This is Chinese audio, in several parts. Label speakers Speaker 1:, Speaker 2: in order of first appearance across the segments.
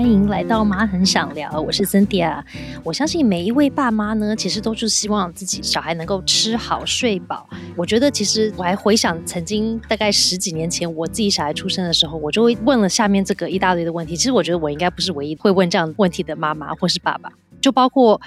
Speaker 1: 欢迎来到妈很想聊，我是 Cynthia。我相信每一位爸妈呢，其实都是希望自己小孩能够吃好睡饱。我觉得其实我还回想曾经大概十几年前我自己小孩出生的时候，我就会问了下面这个一大堆的问题。其实我觉得我应该不是唯一会问这样问题的妈妈或是爸爸，就包括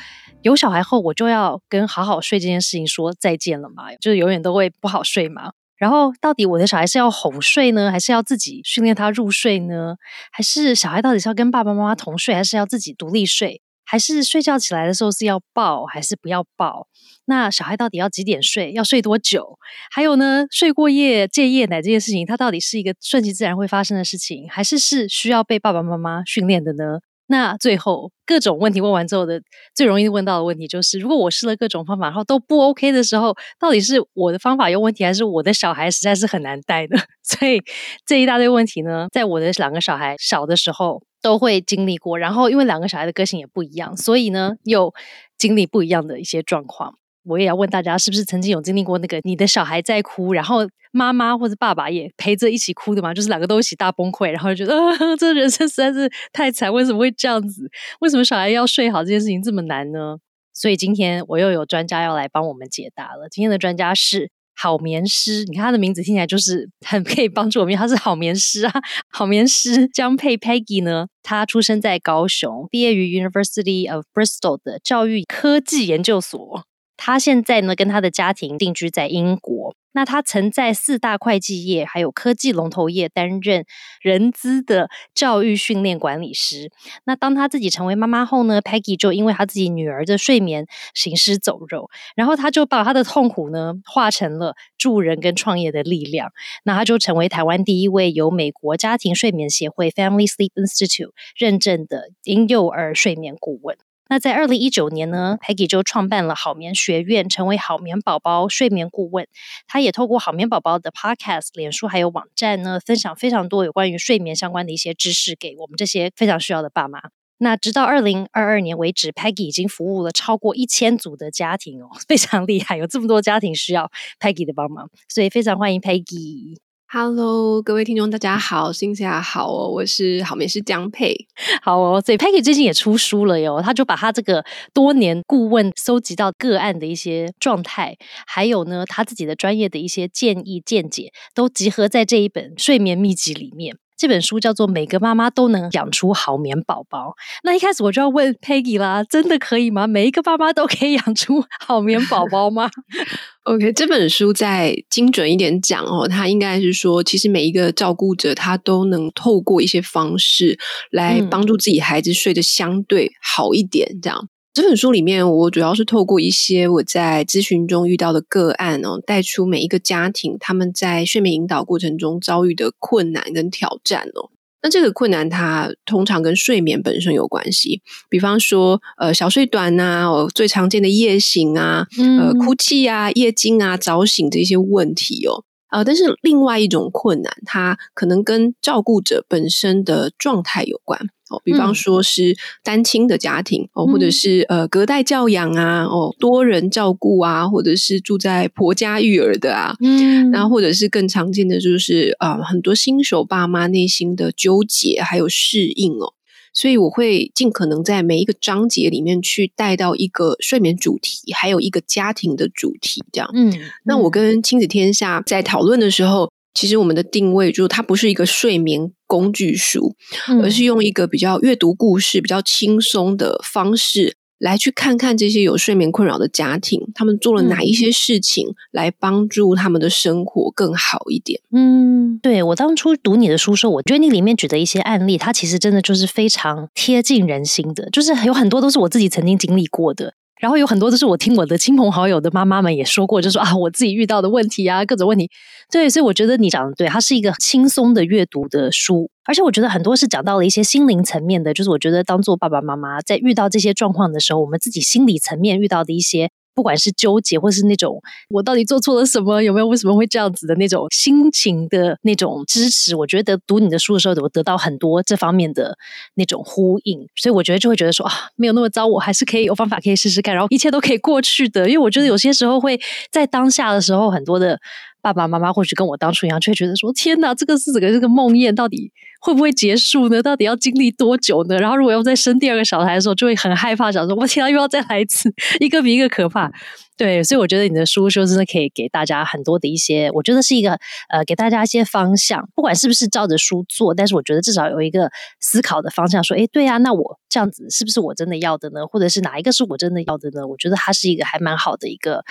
Speaker 1: 有小孩后我就要跟好好睡这件事情说再见了嘛，就是永远都会不好睡嘛。然后，到底我的小孩是要哄睡呢，还是要自己训练他入睡呢？还是小孩到底是要跟爸爸妈妈同睡，还是要自己独立睡？还是睡觉起来的时候是要抱，还是不要抱？那小孩到底要几点睡？要睡多久？还有呢，睡过夜戒夜奶这件事情，它到底是一个顺其自然会发生的事情，还是是需要被爸爸妈妈训练的呢？那最后各种问题问完之后的最容易问到的问题就是，如果我试了各种方法，然后都不 OK 的时候，到底是我的方法有问题，还是我的小孩实在是很难带呢？所以这一大堆问题呢，在我的两个小孩小的时候都会经历过。然后因为两个小孩的个性也不一样，所以呢又经历不一样的一些状况。我也要问大家，是不是曾经有经历过那个你的小孩在哭，然后妈妈或者爸爸也陪着一起哭的吗？就是两个都一起大崩溃，然后就觉得 这人生实在是太惨，为什么会这样子？为什么小孩要睡好这件事情这么难呢？所以今天我又有专家要来帮我们解答了。今天的专家是好眠师，你看他的名字听起来就是很可以帮助我们，他是好眠师啊，好眠师江佩 Peggy 呢，他出生在高雄，毕业于 University of Bristol 的教育科技研究所。他现在呢，跟他的家庭定居在英国。那他曾在四大会计业还有科技龙头业担任人资的教育训练管理师。那当他自己成为妈妈后呢，Peggy 就因为他自己女儿的睡眠行尸走肉，然后他就把他的痛苦呢化成了助人跟创业的力量。那他就成为台湾第一位由美国家庭睡眠协会 Family Sleep Institute 认证的婴幼儿睡眠顾问。那在二零一九年呢，Peggy 就创办了好眠学院，成为好眠宝宝睡眠顾问。他也透过好眠宝宝的 Podcast、脸书还有网站呢，分享非常多有关于睡眠相关的一些知识给我们这些非常需要的爸妈。那直到二零二二年为止，Peggy 已经服务了超过一千组的家庭哦，非常厉害，有这么多家庭需要 Peggy 的帮忙，所以非常欢迎 Peggy。
Speaker 2: Hello，各位听众，大家好，新下好哦，我是好美师江佩，
Speaker 1: 好哦。所以 Peggy 最近也出书了哟，他就把他这个多年顾问搜集到个案的一些状态，还有呢他自己的专业的一些建议见解，都集合在这一本睡眠秘籍里面。这本书叫做《每个妈妈都能养出好眠宝宝》。那一开始我就要问 Peggy 啦，真的可以吗？每一个爸妈都可以养出好眠宝宝吗？
Speaker 2: OK，这本书再精准一点讲哦，它应该是说，其实每一个照顾者他都能透过一些方式来帮助自己孩子睡得相对好一点，这样。这本书里面，我主要是透过一些我在咨询中遇到的个案哦，带出每一个家庭他们在睡眠引导过程中遭遇的困难跟挑战哦。那这个困难，它通常跟睡眠本身有关系，比方说，呃，小睡短呐，哦，最常见的夜醒啊，呃，哭泣啊，夜惊啊，早醒这些问题哦。呃，但是另外一种困难，它可能跟照顾者本身的状态有关哦。比方说是单亲的家庭哦，或者是呃隔代教养啊，哦多人照顾啊，或者是住在婆家育儿的啊，嗯，然后或者是更常见的就是啊，很多新手爸妈内心的纠结还有适应哦。所以我会尽可能在每一个章节里面去带到一个睡眠主题，还有一个家庭的主题，这样。嗯，那我跟亲子天下在讨论的时候，其实我们的定位就是它不是一个睡眠工具书，而是用一个比较阅读故事、比较轻松的方式。来去看看这些有睡眠困扰的家庭，他们做了哪一些事情来帮助他们的生活更好一点？
Speaker 1: 嗯，对我当初读你的书时候，我觉得你里面举的一些案例，它其实真的就是非常贴近人心的，就是有很多都是我自己曾经经历过的。然后有很多都是我听我的亲朋好友的妈妈们也说过，就说啊，我自己遇到的问题啊，各种问题。对，所以我觉得你讲的对，它是一个轻松的阅读的书，而且我觉得很多是讲到了一些心灵层面的，就是我觉得当做爸爸妈妈在遇到这些状况的时候，我们自己心理层面遇到的一些。不管是纠结，或是那种我到底做错了什么，有没有为什么会这样子？的那种心情的那种支持，我觉得读你的书的时候，我得到很多这方面的那种呼应，所以我觉得就会觉得说啊，没有那么糟，我还是可以有方法可以试试看，然后一切都可以过去的。因为我觉得有些时候会在当下的时候，很多的爸爸妈妈或许跟我当初一样，就会觉得说天哪，这个是整个这个梦魇，到底会不会结束呢？到底要经历多久呢？然后如果要再生第二个小孩的时候，就会很害怕，想说我天啊，又要再来一次，一个比一个可怕。对，所以我觉得你的书就真的可以给大家很多的一些，我觉得是一个呃，给大家一些方向，不管是不是照着书做，但是我觉得至少有一个思考的方向，说，哎，对啊，那我这样子是不是我真的要的呢？或者是哪一个是我真的要的呢？我觉得它是一个还蛮好的一个，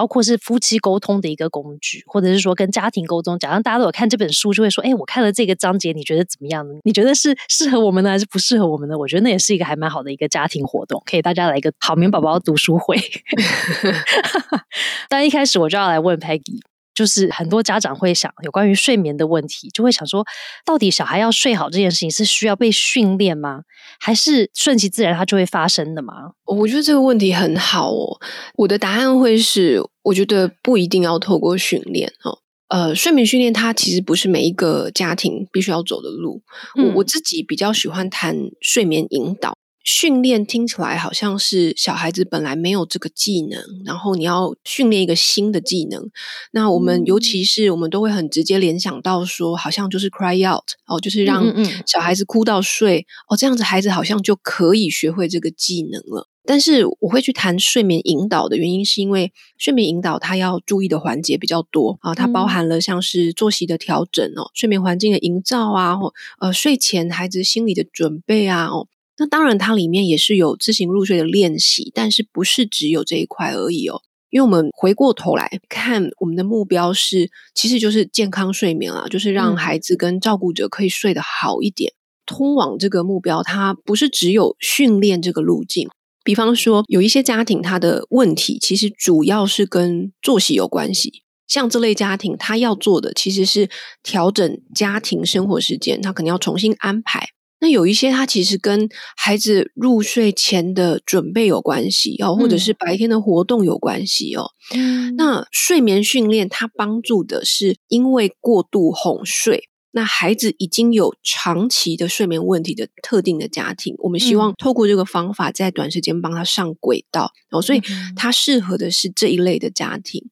Speaker 1: 包括是夫妻沟通的一个工具，或者是说跟家庭沟通。假如大家都有看这本书，就会说，哎，我看了这个章节，你觉得怎么样呢？你觉得是适合我们呢，还是不适合我们呢？我觉得那也是一个还蛮好的一个家庭活动，可以大家来一个好眠宝宝读书会。但一开始我就要来问 Peggy，就是很多家长会想有关于睡眠的问题，就会想说，到底小孩要睡好这件事情是需要被训练吗？还是顺其自然它就会发生的吗？
Speaker 2: 我觉得这个问题很好哦。我的答案会是，我觉得不一定要透过训练哦。呃，睡眠训练它其实不是每一个家庭必须要走的路。我我自己比较喜欢谈睡眠引导。训练听起来好像是小孩子本来没有这个技能，然后你要训练一个新的技能。那我们尤其是我们都会很直接联想到说，好像就是 cry out 哦，就是让小孩子哭到睡哦，这样子孩子好像就可以学会这个技能了。但是我会去谈睡眠引导的原因，是因为睡眠引导它要注意的环节比较多啊，它包含了像是作息的调整哦，睡眠环境的营造啊，或呃睡前孩子心理的准备啊哦。那当然，它里面也是有自行入睡的练习，但是不是只有这一块而已哦。因为我们回过头来看，我们的目标是，其实就是健康睡眠啊，就是让孩子跟照顾者可以睡得好一点。通往这个目标，它不是只有训练这个路径。比方说，有一些家庭，它的问题其实主要是跟作息有关系。像这类家庭，他要做的其实是调整家庭生活时间，他可能要重新安排。那有一些，它其实跟孩子入睡前的准备有关系哦，或者是白天的活动有关系哦。那睡眠训练它帮助的是，因为过度哄睡。那孩子已经有长期的睡眠问题的特定的家庭，我们希望透过这个方法，在短时间帮他上轨道哦，所以他适合的是这一类的家庭。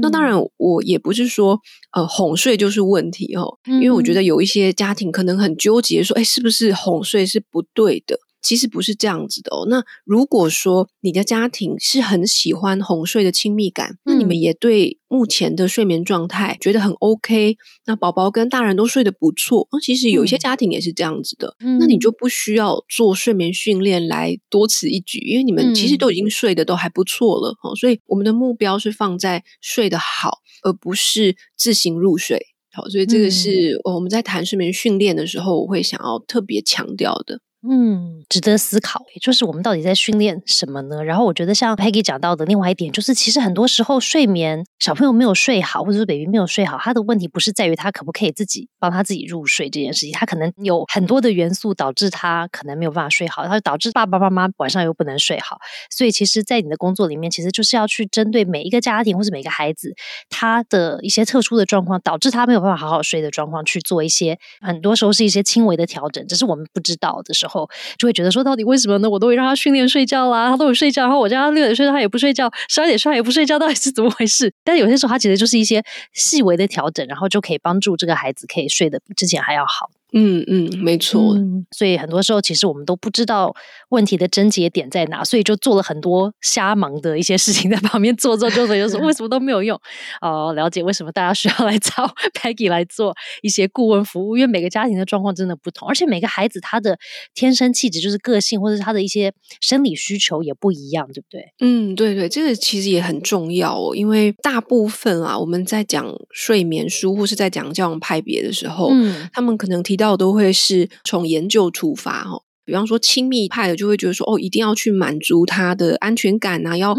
Speaker 2: 那当然，我也不是说呃哄睡就是问题哦，因为我觉得有一些家庭可能很纠结，说哎，是不是哄睡是不对的？其实不是这样子的哦。那如果说你的家庭是很喜欢哄睡的亲密感，那你们也对目前的睡眠状态觉得很 OK，那宝宝跟大人都睡得不错。那其实有一些家庭也是这样子的，那你就不需要做睡眠训练来多此一举，因为你们其实都已经睡得都还不错了哦。所以我们的目标是放在睡得好，而不是自行入睡。好，所以这个是我们在谈睡眠训练的时候，我会想要特别强调的。
Speaker 1: 嗯，值得思考。也就是我们到底在训练什么呢？然后我觉得像 Peggy 讲到的另外一点，就是其实很多时候睡眠小朋友没有睡好，或者是 baby 没有睡好，他的问题不是在于他可不可以自己帮他自己入睡这件事情，他可能有很多的元素导致他可能没有办法睡好，他就导致爸爸妈妈晚上又不能睡好。所以其实，在你的工作里面，其实就是要去针对每一个家庭或是每个孩子他的一些特殊的状况，导致他没有办法好好睡的状况，去做一些很多时候是一些轻微的调整，只是我们不知道的时候。后就会觉得说，到底为什么呢？我都会让他训练睡觉啦，他都有睡觉，然后我叫他六点睡，他也不睡觉；十二点睡，他也不睡觉，到底是怎么回事？但有些时候，他其实就是一些细微的调整，然后就可以帮助这个孩子可以睡得比之前还要好。
Speaker 2: 嗯嗯，没错。
Speaker 1: 所以很多时候，其实我们都不知道问题的症结点在哪，所以就做了很多瞎忙的一些事情在旁边做做做做，就说为什么都没有用。哦，了解为什么大家需要来找 Peggy 来做一些顾问服务，因为每个家庭的状况真的不同，而且每个孩子他的天生气质，就是个性或者是他的一些生理需求也不一样，对不对？
Speaker 2: 嗯，对对，这个其实也很重要哦，因为大部分啊，我们在讲睡眠书或是在讲教养派别的时候，嗯，他们可能提。到都会是从研究出发哦，比方说亲密派的就会觉得说哦，一定要去满足他的安全感啊，要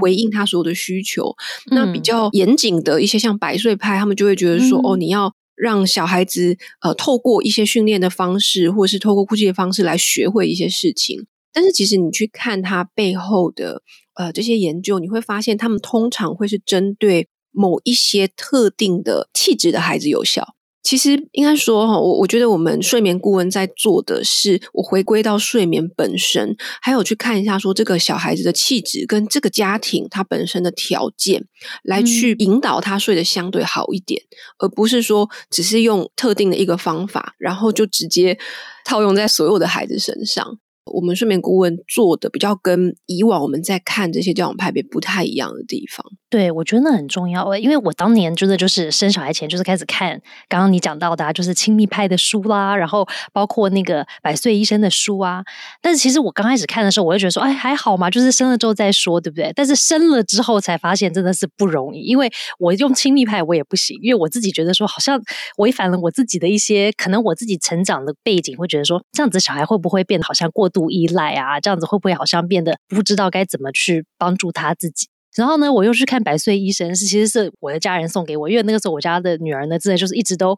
Speaker 2: 回应他所有的需求。那比较严谨的一些像百岁派，他们就会觉得说哦，你要让小孩子呃透过一些训练的方式，或者是透过哭泣的方式来学会一些事情。但是其实你去看他背后的呃这些研究，你会发现他们通常会是针对某一些特定的气质的孩子有效。其实应该说哈，我我觉得我们睡眠顾问在做的是，我回归到睡眠本身，还有去看一下说这个小孩子的气质跟这个家庭他本身的条件，来去引导他睡得相对好一点，而不是说只是用特定的一个方法，然后就直接套用在所有的孩子身上。我们睡眠顾问做的比较跟以往我们在看这些教养派别不太一样的地方。
Speaker 1: 对，我觉得那很重要，因为我当年真的就是生小孩前就是开始看刚刚你讲到的，就是亲密派的书啦，然后包括那个百岁医生的书啊。但是其实我刚开始看的时候，我就觉得说，哎，还好嘛，就是生了之后再说，对不对？但是生了之后才发现真的是不容易，因为我用亲密派我也不行，因为我自己觉得说好像违反了我自己的一些可能我自己成长的背景，会觉得说这样子小孩会不会变得好像过度依赖啊？这样子会不会好像变得不知道该怎么去帮助他自己？然后呢，我又去看百岁医生，是其实是我的家人送给我，因为那个时候我家的女儿呢，真的就是一直都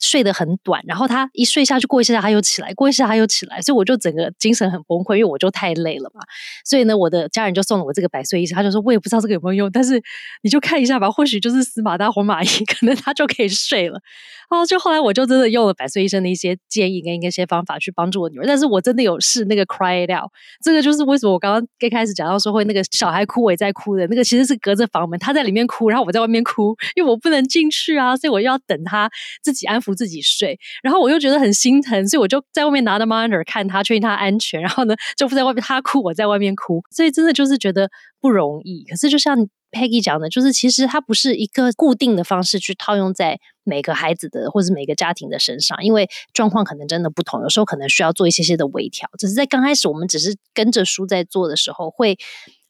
Speaker 1: 睡得很短，然后他一睡下去，过一下他又起来，过一下他又起来，所以我就整个精神很崩溃，因为我就太累了嘛。所以呢，我的家人就送了我这个百岁医生，他就说我也不知道这个有没有用，但是你就看一下吧，或许就是死马当活马医，可能他就可以睡了。然后就后来我就真的用了百岁医生的一些建议跟一些方法去帮助我女儿，但是我真的有试那个 cry it out，这个就是为什么我刚刚一开始讲到说会那个小孩哭我也在哭的那个，其实是隔着房门他在里面哭，然后我在外面哭，因为我不能进去啊，所以我要等他自己安抚自己睡，然后我又觉得很心疼，所以我就在外面拿着 monitor 看他，确定他安全，然后呢就不在外面他哭我在外面哭，所以真的就是觉得不容易。可是就像。Peggy 讲的，就是其实它不是一个固定的方式去套用在每个孩子的或者每个家庭的身上，因为状况可能真的不同，有时候可能需要做一些些的微调。只是在刚开始，我们只是跟着书在做的时候，会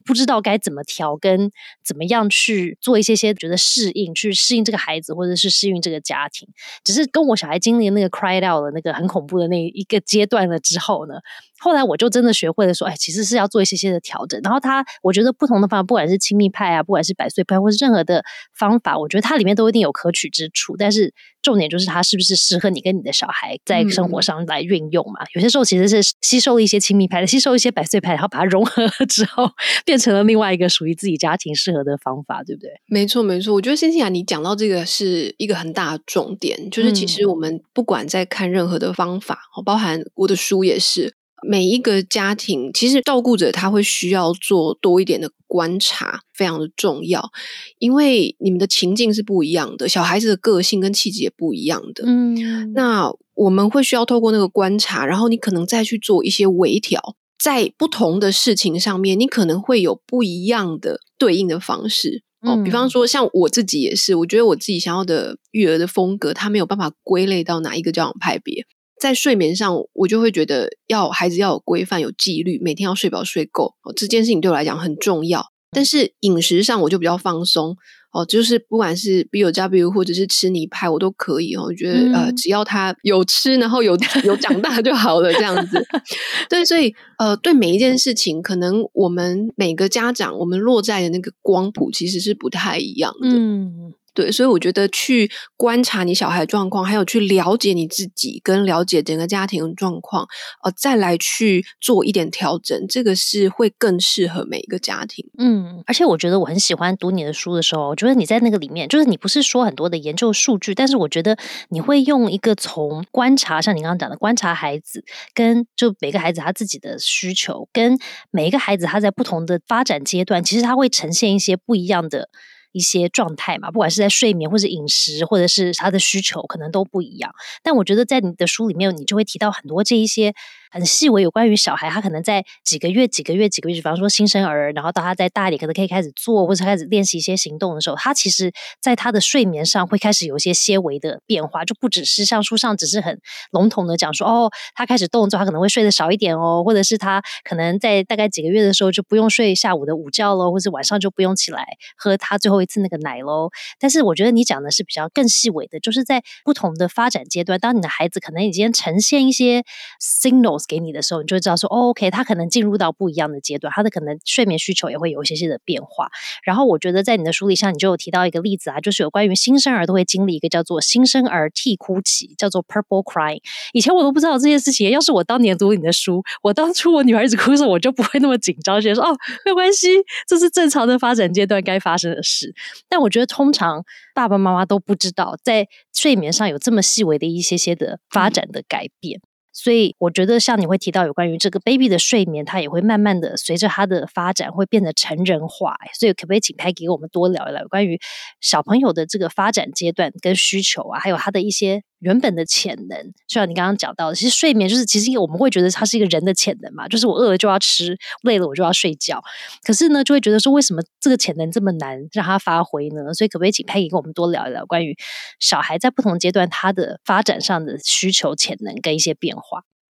Speaker 1: 不知道该怎么调，跟怎么样去做一些些觉得适应，去适应这个孩子，或者是适应这个家庭。只是跟我小孩经历那个 cry out 的那个很恐怖的那一个阶段了之后呢？后来我就真的学会了说，哎，其实是要做一些些的调整。然后他，我觉得不同的方法，不管是亲密派啊，不管是百岁派，或是任何的方法，我觉得它里面都一定有可取之处。但是重点就是它是不是适合你跟你的小孩在生活上来运用嘛？有些时候其实是吸收了一些亲密派的，吸收一些百岁派，然后把它融合之后，变成了另外一个属于自己家庭适合的方法，对不对？
Speaker 2: 没错，没错。我觉得欣欣啊，你讲到这个是一个很大的重点，就是其实我们不管在看任何的方法，包含我的书也是。每一个家庭，其实照顾者他会需要做多一点的观察，非常的重要。因为你们的情境是不一样的，小孩子的个性跟气质也不一样的。嗯，那我们会需要透过那个观察，然后你可能再去做一些微调，在不同的事情上面，你可能会有不一样的对应的方式。哦，比方说像我自己也是，我觉得我自己想要的育儿的风格，它没有办法归类到哪一个教养派别。在睡眠上，我就会觉得要孩子要有规范、有纪律，每天要睡饱睡够哦。这件事情对我来讲很重要。但是饮食上，我就比较放松哦，就是不管是 B U W 或者是吃泥派，我都可以哦。我觉得呃，只要他有吃，然后有有长大就好了，这样子。对，所以呃，对每一件事情，可能我们每个家长，我们落在的那个光谱其实是不太一样的。嗯。对，所以我觉得去观察你小孩状况，还有去了解你自己，跟了解整个家庭的状况，呃，再来去做一点调整，这个是会更适合每一个家庭。
Speaker 1: 嗯，而且我觉得我很喜欢读你的书的时候，我觉得你在那个里面，就是你不是说很多的研究数据，但是我觉得你会用一个从观察，像你刚刚讲的观察孩子，跟就每个孩子他自己的需求，跟每一个孩子他在不同的发展阶段，其实他会呈现一些不一样的。一些状态嘛，不管是在睡眠或者饮食，或者是他的需求，可能都不一样。但我觉得在你的书里面，你就会提到很多这一些。很细微有关于小孩，他可能在几个月、几个月、几个月，比方说新生儿，然后到他再大一点，可能可以开始做或者开始练习一些行动的时候，他其实在他的睡眠上会开始有一些些微的变化，就不只是像书上只是很笼统的讲说，哦，他开始动作，他可能会睡得少一点哦，或者是他可能在大概几个月的时候就不用睡下午的午觉喽，或是晚上就不用起来喝他最后一次那个奶喽。但是我觉得你讲的是比较更细微的，就是在不同的发展阶段，当你的孩子可能已经呈现一些 signal。给你的时候，你就会知道说，OK，他可能进入到不一样的阶段，他的可能睡眠需求也会有一些些的变化。然后我觉得在你的书里上，你就有提到一个例子啊，就是有关于新生儿都会经历一个叫做新生儿啼哭期，叫做 purple crying。以前我都不知道这件事情，要是我当年读你的书，我当初我女儿一直哭的时候，我就不会那么紧张，觉得说哦，没有关系，这是正常的发展阶段该发生的事。但我觉得通常爸爸妈妈都不知道，在睡眠上有这么细微的一些些的发展的改变。所以我觉得，像你会提到有关于这个 baby 的睡眠，它也会慢慢的随着它的发展会变得成人化。所以可不可以请开给我们多聊一聊关于小朋友的这个发展阶段跟需求啊，还有他的一些。原本的潜能，就像你刚刚讲到的，其实睡眠就是其实我们会觉得它是一个人的潜能嘛，就是我饿了就要吃，累了我就要睡觉。可是呢，就会觉得说，为什么这个潜能这么难让它发挥呢？所以可不可以请佩仪跟我们多聊一聊关于小孩在不同阶段他的发展上的需求、潜能跟一些变化？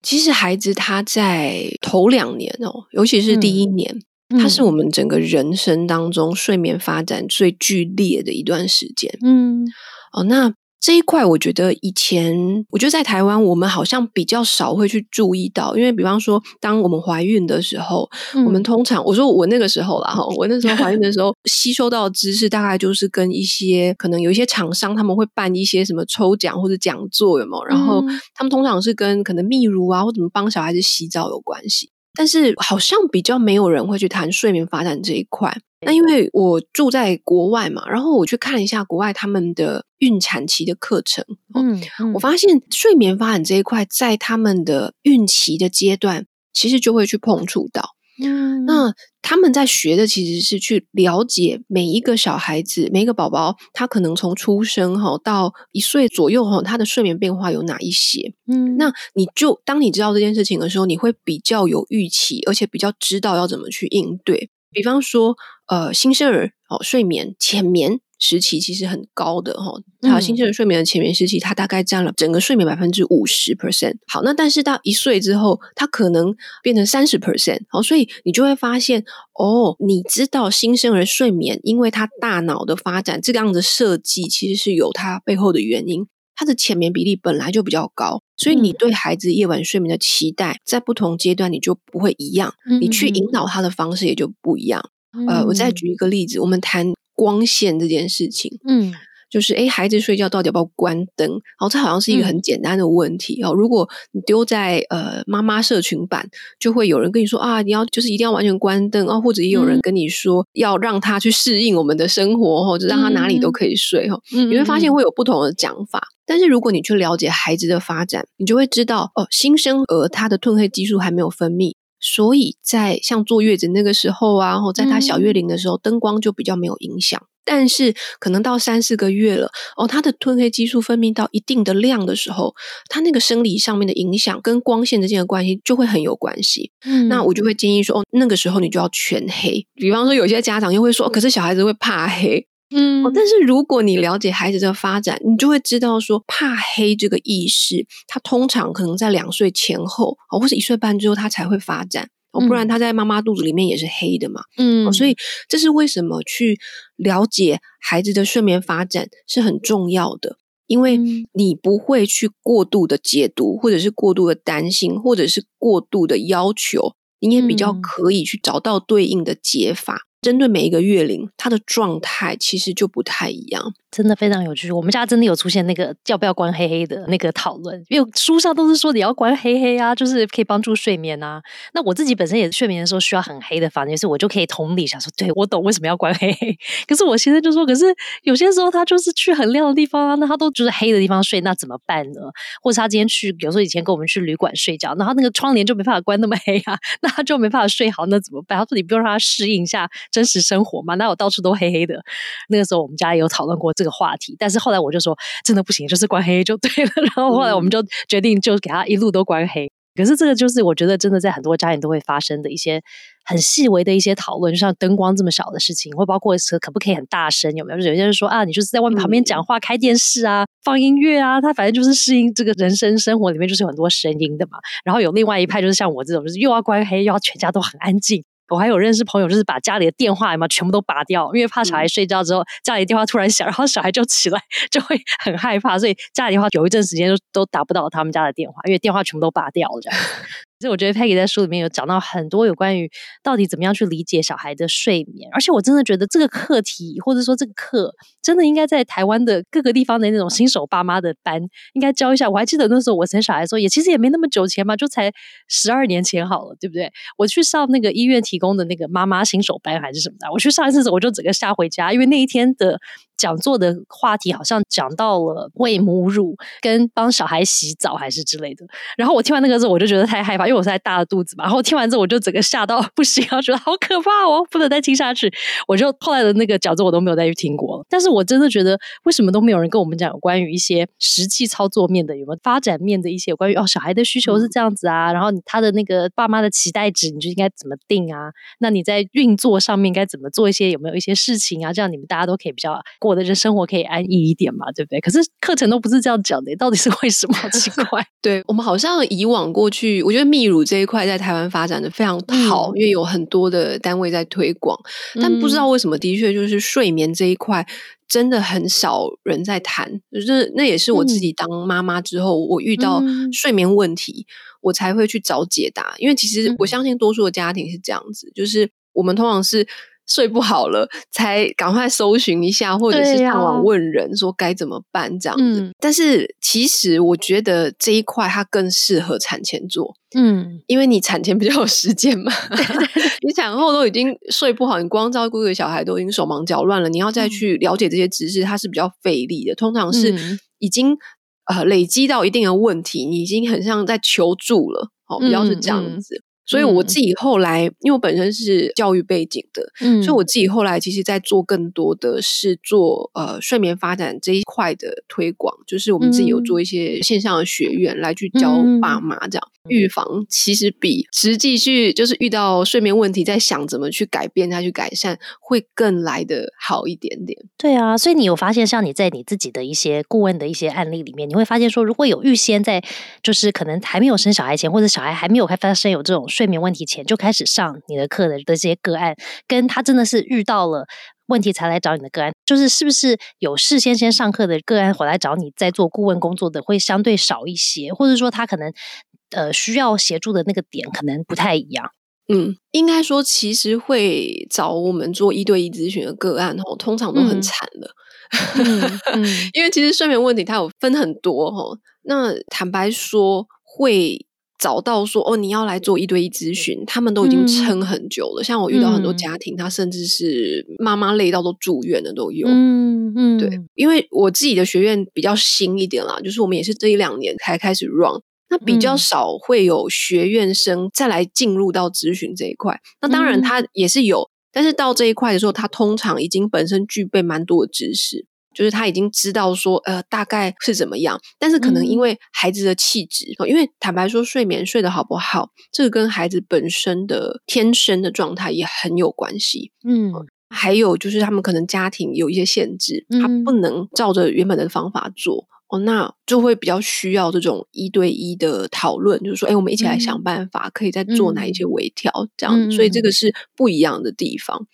Speaker 2: 其实孩子他在头两年哦，尤其是第一年，他是我们整个人生当中睡眠发展最剧烈的一段时间。嗯，哦，那。这一块，我觉得以前，我觉得在台湾，我们好像比较少会去注意到，因为比方说，当我们怀孕的时候，我们通常，我说我那个时候啦，哈，我那时候怀孕的时候，吸收到的知识大概就是跟一些可能有一些厂商他们会办一些什么抽奖或者讲座，有没有？然后他们通常是跟可能泌乳啊或怎么帮小孩子洗澡有关系，但是好像比较没有人会去谈睡眠发展这一块。那因为我住在国外嘛，然后我去看一下国外他们的孕产期的课程，嗯，我发现睡眠发展这一块，在他们的孕期的阶段，其实就会去碰触到。嗯，那他们在学的其实是去了解每一个小孩子、每一个宝宝，他可能从出生哈到一岁左右哈，他的睡眠变化有哪一些？嗯，那你就当你知道这件事情的时候，你会比较有预期，而且比较知道要怎么去应对。比方说，呃，新生儿哦，睡眠浅眠时期其实很高的哈，他新生儿睡眠的浅眠时期，它大概占了整个睡眠百分之五十 percent。好，那但是到一岁之后，它可能变成三十 percent。好，所以你就会发现，哦，你知道新生儿睡眠，因为他大脑的发展这个样的设计，其实是有它背后的原因。它的浅眠比例本来就比较高，所以你对孩子夜晚睡眠的期待，在不同阶段你就不会一样，你去引导他的方式也就不一样。呃，我再举一个例子，我们谈光线这件事情，嗯。就是哎，孩子睡觉到底要不要关灯？哦，这好像是一个很简单的问题哦。如果你丢在呃妈妈社群版，就会有人跟你说啊，你要就是一定要完全关灯哦，或者也有人跟你说要让他去适应我们的生活，或者让他哪里都可以睡哈。你会发现会有不同的讲法。但是如果你去了解孩子的发展，你就会知道哦，新生儿他的褪黑激素还没有分泌，所以在像坐月子那个时候啊，或在他小月龄的时候，灯光就比较没有影响。但是可能到三四个月了哦，他的褪黑激素分泌到一定的量的时候，他那个生理上面的影响跟光线之间的关系就会很有关系。嗯，那我就会建议说，哦，那个时候你就要全黑。比方说，有些家长又会说，可是小孩子会怕黑。嗯，但是如果你了解孩子的发展，你就会知道说，怕黑这个意识，他通常可能在两岁前后哦，或者一岁半之后，他才会发展。哦，不然他在妈妈肚子里面也是黑的嘛。嗯，所以这是为什么去了解孩子的睡眠发展是很重要的，因为你不会去过度的解读，或者是过度的担心，或者是过度的要求，你也比较可以去找到对应的解法。针对每一个月龄，他的状态其实就不太一样。
Speaker 1: 真的非常有趣，我们家真的有出现那个要不要关黑黑的那个讨论，因为书上都是说你要关黑黑啊，就是可以帮助睡眠啊。那我自己本身也是睡眠的时候需要很黑的房间，所以我就可以同理想说，对我懂为什么要关黑黑。可是我现在就说，可是有些时候他就是去很亮的地方啊，那他都就是黑的地方睡，那怎么办呢？或者他今天去，比如说以前跟我们去旅馆睡觉，然后那个窗帘就没办法关那么黑啊，那他就没办法睡好，那怎么办？他说你不用让他适应一下真实生活嘛？那我到处都黑黑的。那个时候我们家也有讨论过。这个话题，但是后来我就说真的不行，就是关黑就对了。然后后来我们就决定就给他一路都关黑。可是这个就是我觉得真的在很多家庭都会发生的一些很细微的一些讨论，就像灯光这么小的事情，会包括可可不可以很大声，有没有？有些人说啊，你就是在外面旁边讲话、开电视啊、放音乐啊，他反正就是适应这个人生生活里面就是有很多声音的嘛。然后有另外一派就是像我这种，就是又要关黑，又要全家都很安静。我还有认识朋友，就是把家里的电话嘛全部都拔掉，因为怕小孩睡觉之后家里电话突然响，然后小孩就起来就会很害怕，所以家里电话有一阵时间都都打不到他们家的电话，因为电话全部都拔掉了。这样，所以我觉得 Peggy 在书里面有讲到很多有关于到底怎么样去理解小孩的睡眠，而且我真的觉得这个课题或者说这个课真的应该在台湾的各个地方的那种新手爸妈的班应该教一下。我还记得那时候我生小孩的时候，也其实也没那么久前嘛，就才十二年前好了，对不对？我去上那个医院提供的那个妈妈新手班还是什么的，我去上一次我就整个吓回家，因为那一天的。讲座的话题好像讲到了喂母乳跟帮小孩洗澡还是之类的，然后我听完那个之后我就觉得太害怕，因为我在大的肚子嘛。然后听完之后我就整个吓到不行，然后觉得好可怕哦，不能再听下去。我就后来的那个讲座我都没有再去听过了。但是我真的觉得为什么都没有人跟我们讲有关于一些实际操作面的，有没有发展面的一些有关于哦小孩的需求是这样子啊，然后他的那个爸妈的期待值你就应该怎么定啊？那你在运作上面该怎么做一些有没有一些事情啊？这样你们大家都可以比较过的人生活可以。安逸一点嘛，对不对？可是课程都不是这样讲的，到底是为什么？奇怪。
Speaker 2: 对我们好像以往过去，我觉得泌乳这一块在台湾发展的非常好，因为有很多的单位在推广。但不知道为什么，的确就是睡眠这一块真的很少人在谈。就是那也是我自己当妈妈之后，我遇到睡眠问题，我才会去找解答。因为其实我相信多数的家庭是这样子，就是我们通常是。睡不好了，才赶快搜寻一下，或者是上网问人说该怎么办这样子。但是其实我觉得这一块它更适合产前做，嗯，因为你产前比较有时间嘛，你产后都已经睡不好，你光照顾一个小孩都已经手忙脚乱了，你要再去了解这些知识，它是比较费力的。通常是已经呃累积到一定的问题，你已经很像在求助了，哦，比较是这样子。所以我自己后来，因为我本身是教育背景的，嗯，所以我自己后来其实，在做更多的是做呃睡眠发展这一块的推广，就是我们自己有做一些线上的学院来去教爸妈这样预防，其实比实际去就是遇到睡眠问题，在想怎么去改变它、去改善，会更来的好一点点。
Speaker 1: 对啊，所以你有发现，像你在你自己的一些顾问的一些案例里面，你会发现说，如果有预先在就是可能还没有生小孩前，或者小孩还没有开发生有这种。睡眠问题前就开始上你的课的的这些个案，跟他真的是遇到了问题才来找你的个案，就是是不是有事先先上课的个案回来找你在做顾问工作的会相对少一些，或者说他可能呃需要协助的那个点可能不太一样。
Speaker 2: 嗯，应该说其实会找我们做一对一咨询的个案哦，通常都很惨的，因为其实睡眠问题它有分很多哦。那坦白说会。找到说哦，你要来做一对一咨询，他们都已经撑很久了。像我遇到很多家庭，他甚至是妈妈累到都住院的都有。嗯嗯，对，因为我自己的学院比较新一点啦，就是我们也是这一两年才开始 run，那比较少会有学院生再来进入到咨询这一块。那当然他也是有，但是到这一块的时候，他通常已经本身具备蛮多的知识。就是他已经知道说，呃，大概是怎么样，但是可能因为孩子的气质，因为坦白说，睡眠睡得好不好，这个跟孩子本身的天生的状态也很有关系。嗯，还有就是他们可能家庭有一些限制，他不能照着原本的方法做。哦，那就会比较需要这种一对一的讨论，就是说，哎，我们一起来想办法，可以再做哪一些微调，这样。所以这个是不一样的地方。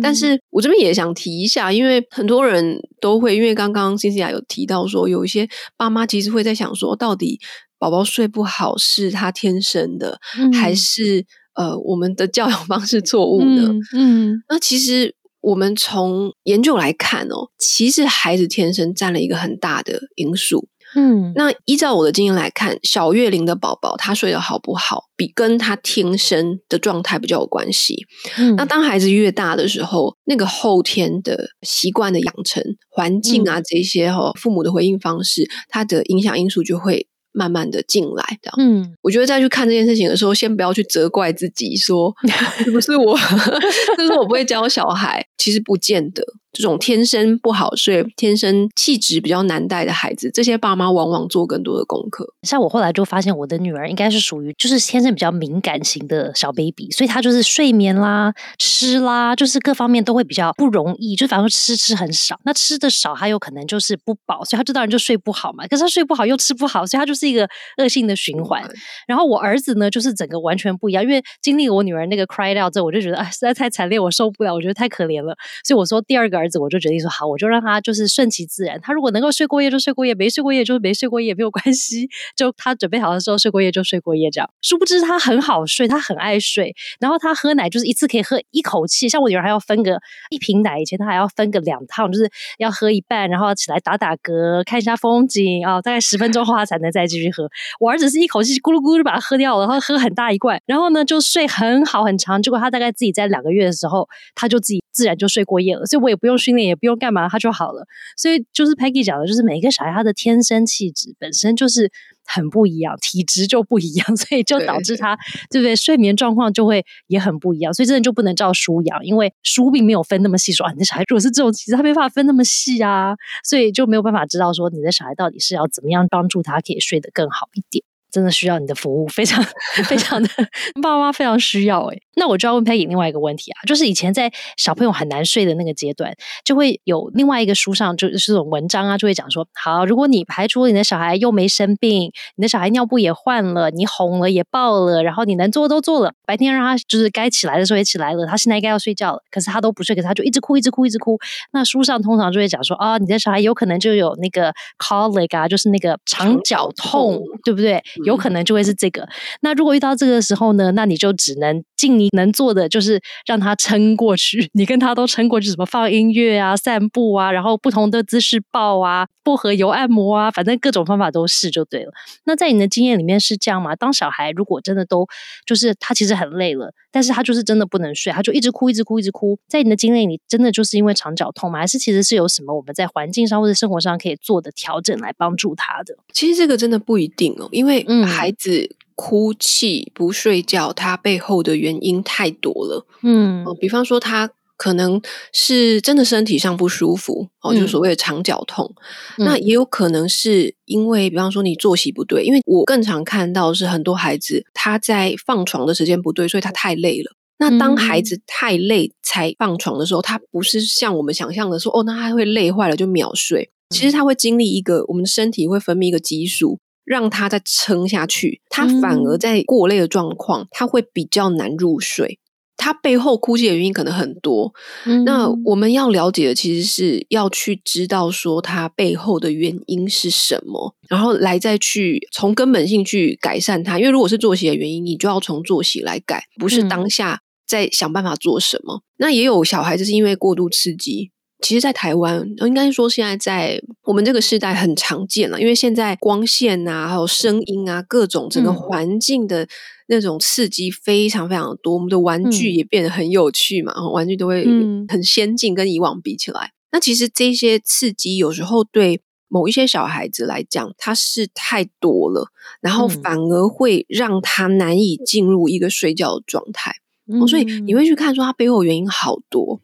Speaker 2: 但是我这边也想提一下，因为很多人都会，因为刚刚辛思雅有提到说，有一些爸妈其实会在想说，到底宝宝睡不好是他天生的，还是呃我们的教养方式错误呢？嗯，那其实。我们从研究来看哦，其实孩子天生占了一个很大的因素。嗯，那依照我的经验来看，小月龄的宝宝他睡得好不好，比跟他天生的状态比较有关系。嗯，那当孩子越大的时候，那个后天的习惯的养成、环境啊这些哈，父母的回应方式，它的影响因素就会。慢慢的进来，这样，嗯，我觉得再去看这件事情的时候，先不要去责怪自己，说 是不是我，这是我不会教小孩？其实不见得。这种天生不好睡、天生气质比较难带的孩子，这些爸妈往往做更多的功课。
Speaker 1: 像我后来就发现，我的女儿应该是属于就是天生比较敏感型的小 baby，所以她就是睡眠啦、吃啦，就是各方面都会比较不容易。就反正吃吃很少，那吃的少，她有可能就是不饱，所以她这当然就睡不好嘛。可是她睡不好又吃不好，所以她就是一个恶性的循环。然后我儿子呢，就是整个完全不一样，因为经历我女儿那个 cry out 之后，我就觉得哎，实在太惨烈，我受不了，我觉得太可怜了。所以我说第二个。儿子，我就决定说好，我就让他就是顺其自然。他如果能够睡过夜就睡过夜，没睡过夜就没睡过夜，没有关系。就他准备好的时候睡过夜就睡过夜，这样。殊不知他很好睡，他很爱睡。然后他喝奶就是一次可以喝一口气，像我女儿还要分个一瓶奶，以前他还要分个两趟，就是要喝一半，然后起来打打嗝，看一下风景啊，大概十分钟后他才能再继续喝。我儿子是一口气咕噜咕噜就把它喝掉了，然后喝很大一罐，然后呢就睡很好很长。结果他大概自己在两个月的时候，他就自己自然就睡过夜了，所以我也不用训练，也不用干嘛，他就好了。所以就是 Peggy 讲的，就是每一个小孩他的天生气质本身就是很不一样，体质就不一样，所以就导致他对不对？睡眠状况就会也很不一样。所以真的就不能照书养，因为书并没有分那么细，说啊，你的小孩如果是这种体质，他没办法分那么细啊，所以就没有办法知道说你的小孩到底是要怎么样帮助他可以睡得更好一点。真的需要你的服务，非常 非常的爸妈非常需要哎。那我就要问 Peggy 另外一个问题啊，就是以前在小朋友很难睡的那个阶段，就会有另外一个书上就是这种文章啊，就会讲说，好，如果你排除你的小孩又没生病，你的小孩尿布也换了，你哄了也抱了，然后你能做都做了，白天让他就是该起来的时候也起来了，他现在应该要睡觉了，可是他都不睡，可是他就一直哭，一直哭，一直哭。那书上通常就会讲说，啊，你的小孩有可能就有那个 colic 啊，就是那个肠绞痛，对不对？有可能就会是这个。那如果遇到这个时候呢，那你就只能尽你能做的，就是让他撑过去。你跟他都撑过去，什么放音乐啊、散步啊，然后不同的姿势抱啊、薄荷油按摩啊，反正各种方法都试就对了。那在你的经验里面是这样吗？当小孩如果真的都就是他其实很累了，但是他就是真的不能睡，他就一直哭、一直哭、一直哭。在你的经历里，真的就是因为肠绞痛吗？还是其实是有什么我们在环境上或者生活上可以做的调整来帮助他的？
Speaker 2: 其实这个真的不一定哦，因为孩子哭泣不睡觉，他背后的原因太多了。嗯，比方说他可能是真的身体上不舒服哦，就所谓的肠绞痛。那也有可能是因为，比方说你作息不对，因为我更常看到是很多孩子他在放床的时间不对，所以他太累了。那当孩子太累才放床的时候，他不是像我们想象的说，哦，那他会累坏了就秒睡。其实他会经历一个，我们的身体会分泌一个激素，让他再撑下去。他反而在过累的状况，他会比较难入睡。他背后哭泣的原因可能很多。那我们要了解的，其实是要去知道说他背后的原因是什么，然后来再去从根本性去改善他。因为如果是作息的原因，你就要从作息来改，不是当下在想办法做什么。那也有小孩子是因为过度刺激。其实，在台湾，应该说现在在我们这个时代很常见了，因为现在光线啊，还有声音啊，各种整个环境的那种刺激非常非常的多。我们的玩具也变得很有趣嘛，玩具都会很先进，跟以往比起来。那其实这些刺激有时候对某一些小孩子来讲，它是太多了，然后反而会让他难以进入一个睡觉的状态。哦，所以你会去看说它背后原因好多。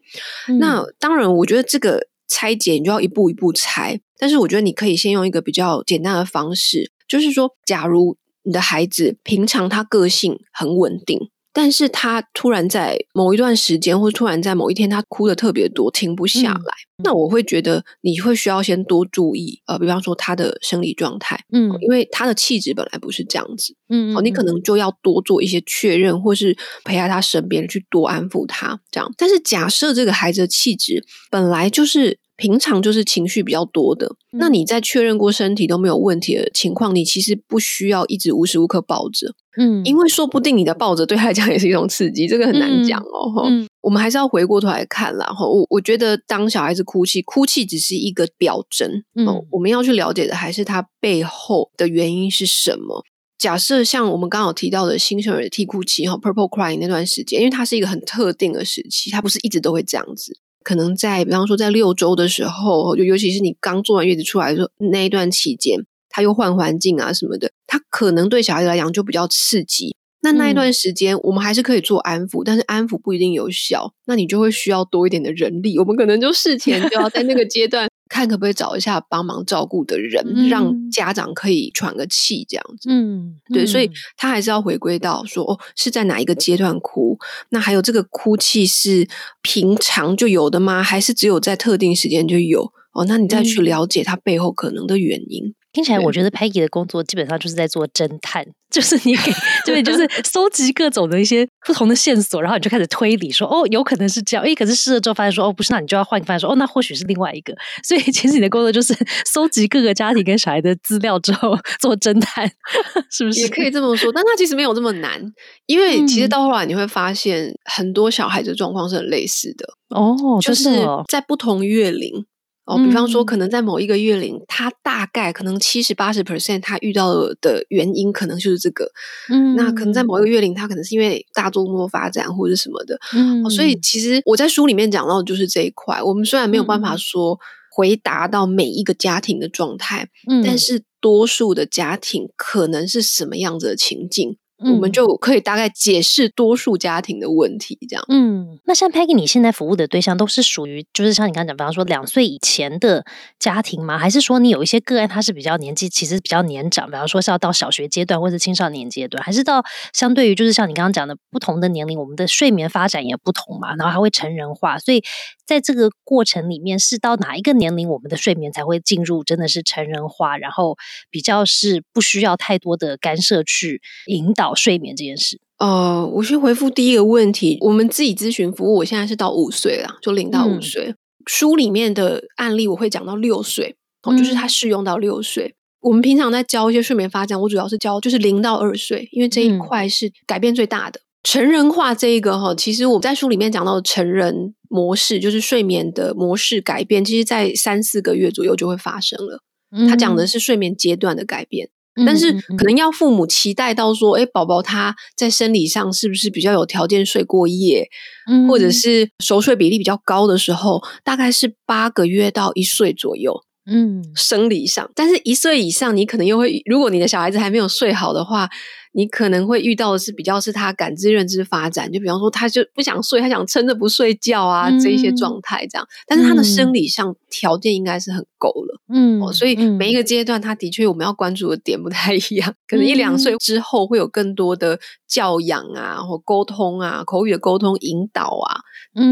Speaker 2: 那当然，我觉得这个拆解你就要一步一步拆。但是我觉得你可以先用一个比较简单的方式，就是说，假如你的孩子平常他个性很稳定。但是他突然在某一段时间，或者突然在某一天，他哭的特别多，停不下来。那我会觉得你会需要先多注意，呃，比方说他的生理状态，嗯，因为他的气质本来不是这样子，嗯，哦，你可能就要多做一些确认，或是陪在他身边去多安抚他，这样。但是假设这个孩子的气质本来就是平常就是情绪比较多的，那你在确认过身体都没有问题的情况，你其实不需要一直无时无刻抱着。嗯，因为说不定你的抱着对他来讲也是一种刺激，这个很难讲哦。嗯，我们还是要回过头来看然后我我觉得，当小孩子哭泣，哭泣只是一个表征。嗯，我们要去了解的还是他背后的原因是什么。假设像我们刚好提到的新生儿的啼哭期哈，purple crying 那段时间，因为它是一个很特定的时期，它不是一直都会这样子。可能在比方说在六周的时候，就尤其是你刚做完月子出来的时候那一段期间。他又换环境啊什么的，他可能对小孩子来讲就比较刺激。那那一段时间，我们还是可以做安抚，但是安抚不一定有效，那你就会需要多一点的人力。我们可能就事前就要在那个阶段看可不可以找一下帮忙照顾的人，让家长可以喘个气这样子。嗯，对，所以他还是要回归到说，哦，是在哪一个阶段哭？那还有这个哭泣是平常就有的吗？还是只有在特定时间就有？哦，那你再去了解他背后可能的原因。
Speaker 1: 听起来，我觉得 Peggy 的工作基本上就是在做侦探，就是你给对，就是搜集各种的一些不同的线索，然后你就开始推理，说哦，有可能是这样，哎，可是试了之后发现说哦，不是，那你就要换一个，说哦，那或许是另外一个。所以其实你的工作就是搜集各个家庭跟小孩的资料之后做侦探，是不是？
Speaker 2: 也可以这么说，但它其实没有这么难，因为其实到后来你会发现，很多小孩的状况是很类似的
Speaker 1: 哦，
Speaker 2: 就是在不同月龄。哦，比方说，可能在某一个月龄，他大概可能七十八十 percent，他遇到的原因可能就是这个。嗯，那可能在某一个月龄，他可能是因为大众多发展或者什么的。嗯，所以其实我在书里面讲到的就是这一块。我们虽然没有办法说回答到每一个家庭的状态，嗯，但是多数的家庭可能是什么样子的情境。我们就可以大概解释多数家庭的问题，这样。
Speaker 1: 嗯，那像 Peggy，你现在服务的对象都是属于，就是像你刚刚讲，比方说两岁以前的家庭吗？还是说你有一些个案，他是比较年纪其实比较年长，比方说是要到小学阶段或者青少年阶段，还是到相对于就是像你刚刚讲的不同的年龄，我们的睡眠发展也不同嘛，然后还会成人化，所以在这个过程里面，是到哪一个年龄，我们的睡眠才会进入真的是成人化，然后比较是不需要太多的干涉去引导。睡眠这件事，
Speaker 2: 呃，我先回复第一个问题。我们自己咨询服务，我现在是到五岁了，就零到五岁。书里面的案例我会讲到六岁，哦，就是它适用到六岁。我们平常在教一些睡眠发展，我主要是教就是零到二岁，因为这一块是改变最大的。成人化这一个哈，其实我在书里面讲到的成人模式，就是睡眠的模式改变，其实在三四个月左右就会发生了。他讲的是睡眠阶段的改变。但是可能要父母期待到说，哎，宝宝他在生理上是不是比较有条件睡过夜，或者是熟睡比例比较高的时候，大概是八个月到一岁左右。嗯，生理上，但是一岁以上，你可能又会，如果你的小孩子还没有睡好的话。你可能会遇到的是比较是他感知认知发展，就比方说他就不想睡，他想撑着不睡觉啊，这一些状态这样。但是他的生理上条件应该是很够了，嗯，所以每一个阶段他的确我们要关注的点不太一样。可能一两岁之后会有更多的教养啊，或沟通啊，口语的沟通引导啊，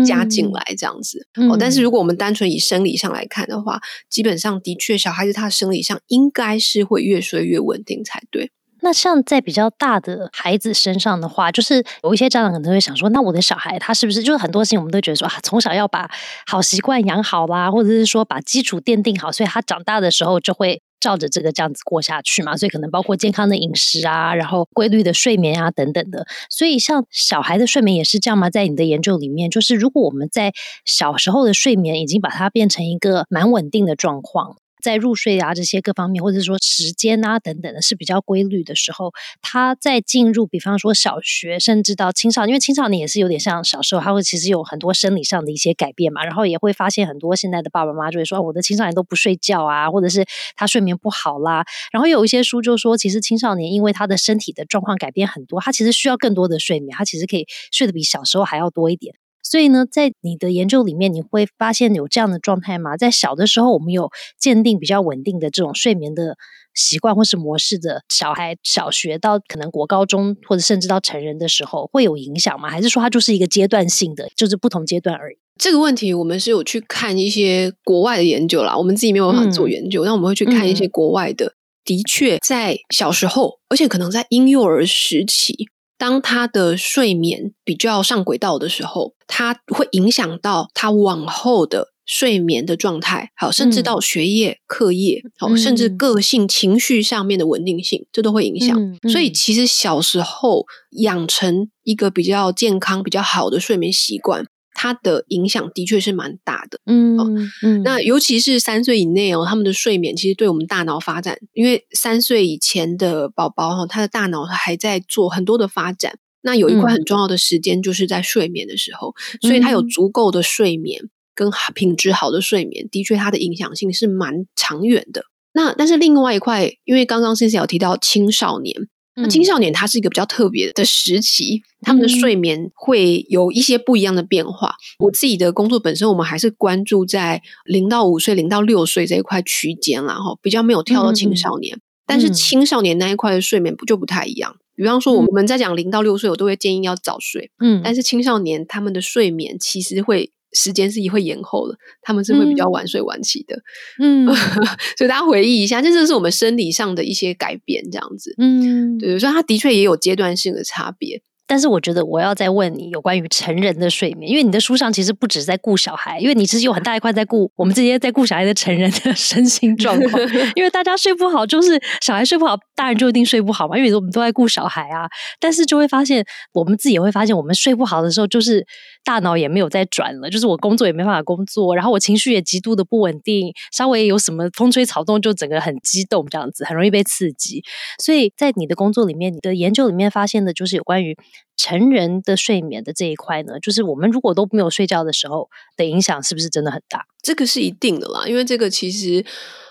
Speaker 2: 加进来这样子。哦，但是如果我们单纯以生理上来看的话，基本上的确小孩子他的生理上应该是会越睡越稳定才对。
Speaker 1: 那像在比较大的孩子身上的话，就是有一些家长可能会想说，那我的小孩他是不是就是很多事情我们都觉得说啊，从小要把好习惯养好啦，或者是说把基础奠定好，所以他长大的时候就会照着这个这样子过下去嘛。所以可能包括健康的饮食啊，然后规律的睡眠啊等等的。所以像小孩的睡眠也是这样吗？在你的研究里面，就是如果我们在小时候的睡眠已经把它变成一个蛮稳定的状况。在入睡啊这些各方面，或者是说时间啊等等的，是比较规律的时候，他在进入，比方说小学，甚至到青少年，因为青少年也是有点像小时候，他会其实有很多生理上的一些改变嘛，然后也会发现很多现在的爸爸妈妈就会说，我的青少年都不睡觉啊，或者是他睡眠不好啦。然后有一些书就说，其实青少年因为他的身体的状况改变很多，他其实需要更多的睡眠，他其实可以睡得比小时候还要多一点。所以呢，在你的研究里面，你会发现有这样的状态吗？在小的时候，我们有鉴定比较稳定的这种睡眠的习惯或是模式的小孩，小学到可能国高中或者甚至到成人的时候，会有影响吗？还是说它就是一个阶段性的，就是不同阶段而已？
Speaker 2: 这个问题我们是有去看一些国外的研究啦，我们自己没有办法做研究，那我们会去看一些国外的，的确在小时候，而且可能在婴幼儿时期。当他的睡眠比较上轨道的时候，他会影响到他往后的睡眠的状态，好，甚至到学业、课业，好，甚至个性、情绪上面的稳定性，这都会影响。所以，其实小时候养成一个比较健康、比较好的睡眠习惯。它的影响的确是蛮大的，嗯嗯，那尤其是三岁以内哦，他们的睡眠其实对我们大脑发展，因为三岁以前的宝宝哈，他的大脑还在做很多的发展，那有一块很重要的时间就是在睡眠的时候，所以他有足够的睡眠跟品质好的睡眠，的确它的影响性是蛮长远的。那但是另外一块，因为刚刚先生有提到青少年。那青少年他是一个比较特别的时期，他们的睡眠会有一些不一样的变化。我自己的工作本身，我们还是关注在零到五岁、零到六岁这一块区间啦，哈比较没有跳到青少年。但是青少年那一块的睡眠不就不太一样？比方说，我们在讲零到六岁，我都会建议要早睡。嗯，但是青少年他们的睡眠其实会时间是会延后的，他们是会比较晚睡晚起的。嗯，所以大家回忆一下，这就是我们生理上的一些改变，这样子。嗯，对，所以它的确也有阶段性的差别。
Speaker 1: 但是我觉得我要再问你有关于成人的睡眠，因为你的书上其实不止在顾小孩，因为你其实有很大一块在顾我们这些在顾小孩的成人的 身心状况。因为大家睡不好，就是小孩睡不好，大人就一定睡不好嘛。因为我们都在顾小孩啊，但是就会发现我们自己也会发现，我们睡不好的时候，就是大脑也没有在转了，就是我工作也没办法工作，然后我情绪也极度的不稳定，稍微有什么风吹草动就整个很激动，这样子很容易被刺激。所以在你的工作里面，你的研究里面发现的就是有关于。成人的睡眠的这一块呢，就是我们如果都没有睡觉的时候的影响，是不是真的很大？
Speaker 2: 这个是一定的啦，因为这个其实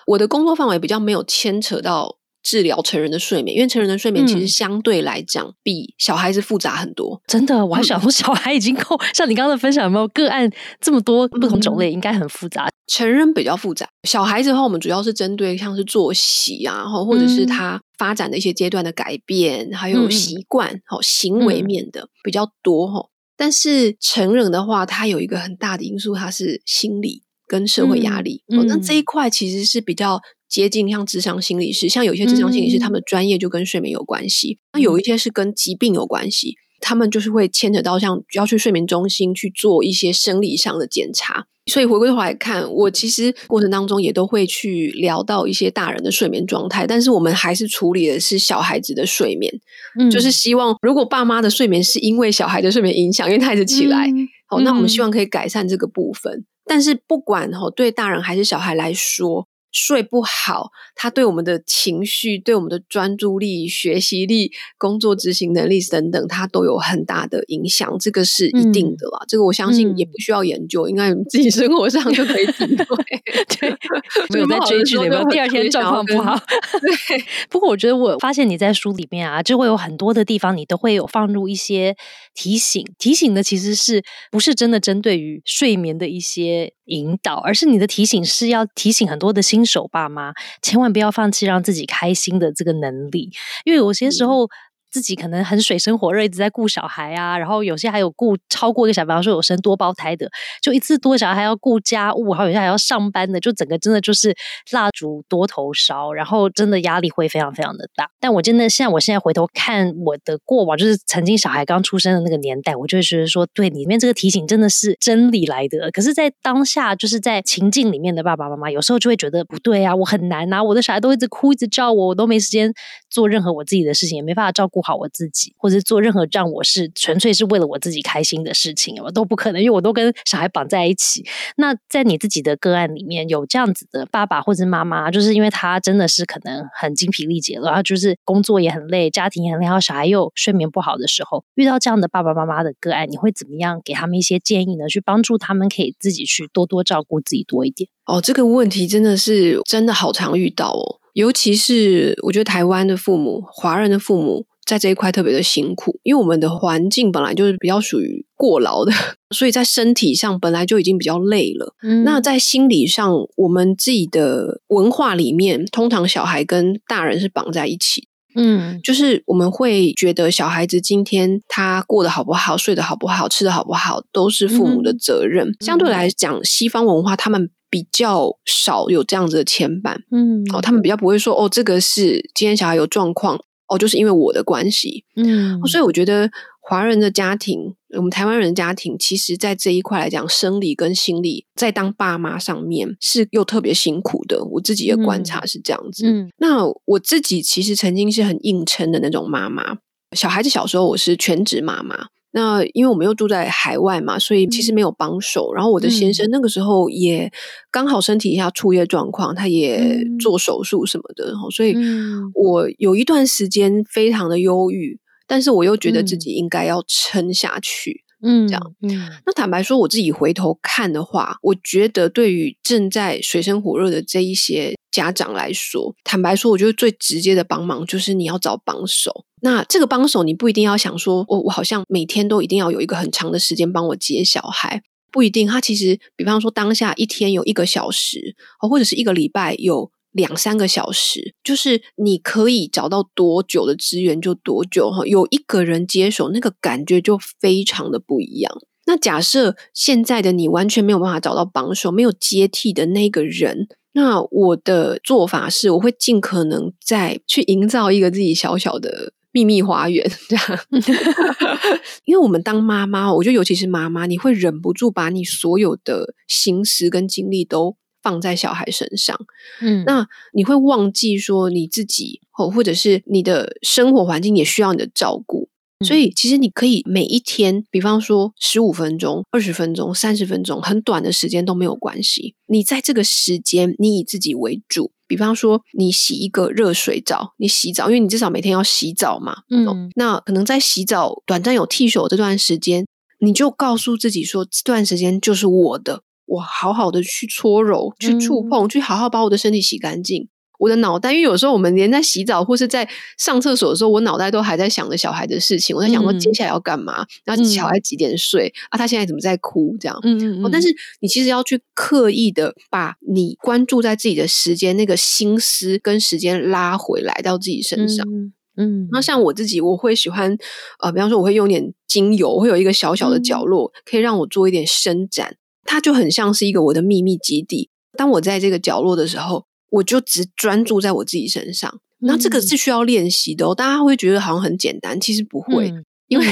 Speaker 2: 我的工作范围比较没有牵扯到治疗成人的睡眠，因为成人的睡眠其实相对来讲比小孩子复杂很多。
Speaker 1: 真的，我还想说小孩已经够，像你刚刚的分享，有没有个案这么多不同种类，应该很复杂。
Speaker 2: 成人比较复杂，小孩子的话，我们主要是针对像是作息啊，或者是他发展的一些阶段的改变，还有习惯、好行为面的比较多哈。但是成人的话，他有一个很大的因素，它是心理跟社会压力。那这一块其实是比较接近像智商心理师，像有些智商心理师，他们的专业就跟睡眠有关系；那有一些是跟疾病有关系。他们就是会牵扯到像要去睡眠中心去做一些生理上的检查，所以回归头来看，我其实过程当中也都会去聊到一些大人的睡眠状态，但是我们还是处理的是小孩子的睡眠，就是希望如果爸妈的睡眠是因为小孩的睡眠影响，因为他一直起来，好，那我们希望可以改善这个部分。但是不管哈，对大人还是小孩来说。睡不好，它对我们的情绪、对我们的专注力、学习力、工作执行能力等等，它都有很大的影响。这个是一定的啦，这个我相信也不需要研究，应该自己生活上就可以体会。
Speaker 1: 对，没有在追剧，有没有第二天状况不好？对。不过我觉得，我发现你在书里面啊，就会有很多的地方，你都会有放入一些提醒。提醒的其实是不是真的针对于睡眠的一些引导，而是你的提醒是要提醒很多的新。手爸妈千万不要放弃让自己开心的这个能力，因为有些时候。自己可能很水深火热，一直在顾小孩啊，然后有些还有顾超过一个小，比方说有生多胞胎的，就一次多小孩还要顾家务，然后有些还要上班的，就整个真的就是蜡烛多头烧，然后真的压力会非常非常的大。但我真的现在，我现在回头看我的过往，就是曾经小孩刚出生的那个年代，我就会觉得说，对里面这个提醒真的是真理来的。可是，在当下就是在情境里面的爸爸妈妈，有时候就会觉得不对啊，我很难啊，我的小孩都一直哭，一直叫我，我都没时间做任何我自己的事情，也没办法照顾。顾好我自己，或者做任何让我是纯粹是为了我自己开心的事情，我都不可能，因为我都跟小孩绑在一起。那在你自己的个案里面有这样子的爸爸或者妈妈，就是因为他真的是可能很精疲力竭了，然后就是工作也很累，家庭也很累，然后小孩又睡眠不好的时候，遇到这样的爸爸妈妈的个案，你会怎么样给他们一些建议呢？去帮助他们可以自己去多多照顾自己多一点。
Speaker 2: 哦，这个问题真的是真的好常遇到哦，尤其是我觉得台湾的父母，华人的父母。在这一块特别的辛苦，因为我们的环境本来就是比较属于过劳的，所以在身体上本来就已经比较累了。那在心理上，我们自己的文化里面，通常小孩跟大人是绑在一起。嗯，就是我们会觉得小孩子今天他过得好不好，睡得好不好，吃的好不好，都是父母的责任。相对来讲，西方文化他们比较少有这样子的牵绊。嗯，哦，他们比较不会说哦，这个是今天小孩有状况。哦，就是因为我的关系，嗯，所以我觉得华人的家庭，我们台湾人的家庭，其实在这一块来讲，生理跟心理在当爸妈上面是又特别辛苦的。我自己的观察是这样子。嗯，那我自己其实曾经是很硬撑的那种妈妈，小孩子小时候我是全职妈妈。那因为我们又住在海外嘛，所以其实没有帮手。然后我的先生那个时候也刚好身体一下出业状况，他也做手术什么的，所以我有一段时间非常的忧郁，但是我又觉得自己应该要撑下去。嗯，这样。嗯，那坦白说，我自己回头看的话，我觉得对于正在水深火热的这一些家长来说，坦白说，我觉得最直接的帮忙就是你要找帮手。那这个帮手，你不一定要想说，我我好像每天都一定要有一个很长的时间帮我接小孩，不一定。他其实，比方说当下一天有一个小时，或者是一个礼拜有。两三个小时，就是你可以找到多久的资源就多久哈。有一个人接手，那个感觉就非常的不一样。那假设现在的你完全没有办法找到帮手，没有接替的那个人，那我的做法是，我会尽可能再去营造一个自己小小的秘密花园，这样。因为我们当妈妈，我觉得尤其是妈妈，你会忍不住把你所有的心思跟精力都放在小孩身上，嗯，那你会忘记说你自己，或或者是你的生活环境也需要你的照顾。所以，其实你可以每一天，比方说十五分钟、二十分钟、三十分钟，很短的时间都没有关系。你在这个时间，你以自己为主。比方说，你洗一个热水澡，你洗澡，因为你至少每天要洗澡嘛。嗯，那可能在洗澡短暂有剃手这段时间，你就告诉自己说，这段时间就是我的，我好好的去搓揉、去触碰、去好好把我的身体洗干净。我的脑袋，因为有时候我们连在洗澡或是在上厕所的时候，我脑袋都还在想着小孩的事情。我在想说接下来要干嘛，然后小孩几点睡啊？他现在怎么在哭？这样，嗯嗯嗯。但是你其实要去刻意的把你关注在自己的时间那个心思跟时间拉回来到自己身上。嗯，那像我自己，我会喜欢呃，比方说我会用点精油，我会有一个小小的角落，可以让我做一点伸展，它就很像是一个我的秘密基地。当我在这个角落的时候。我就只专注在我自己身上，那这个是需要练习的哦。大家会觉得好像很简单，其实不会，因为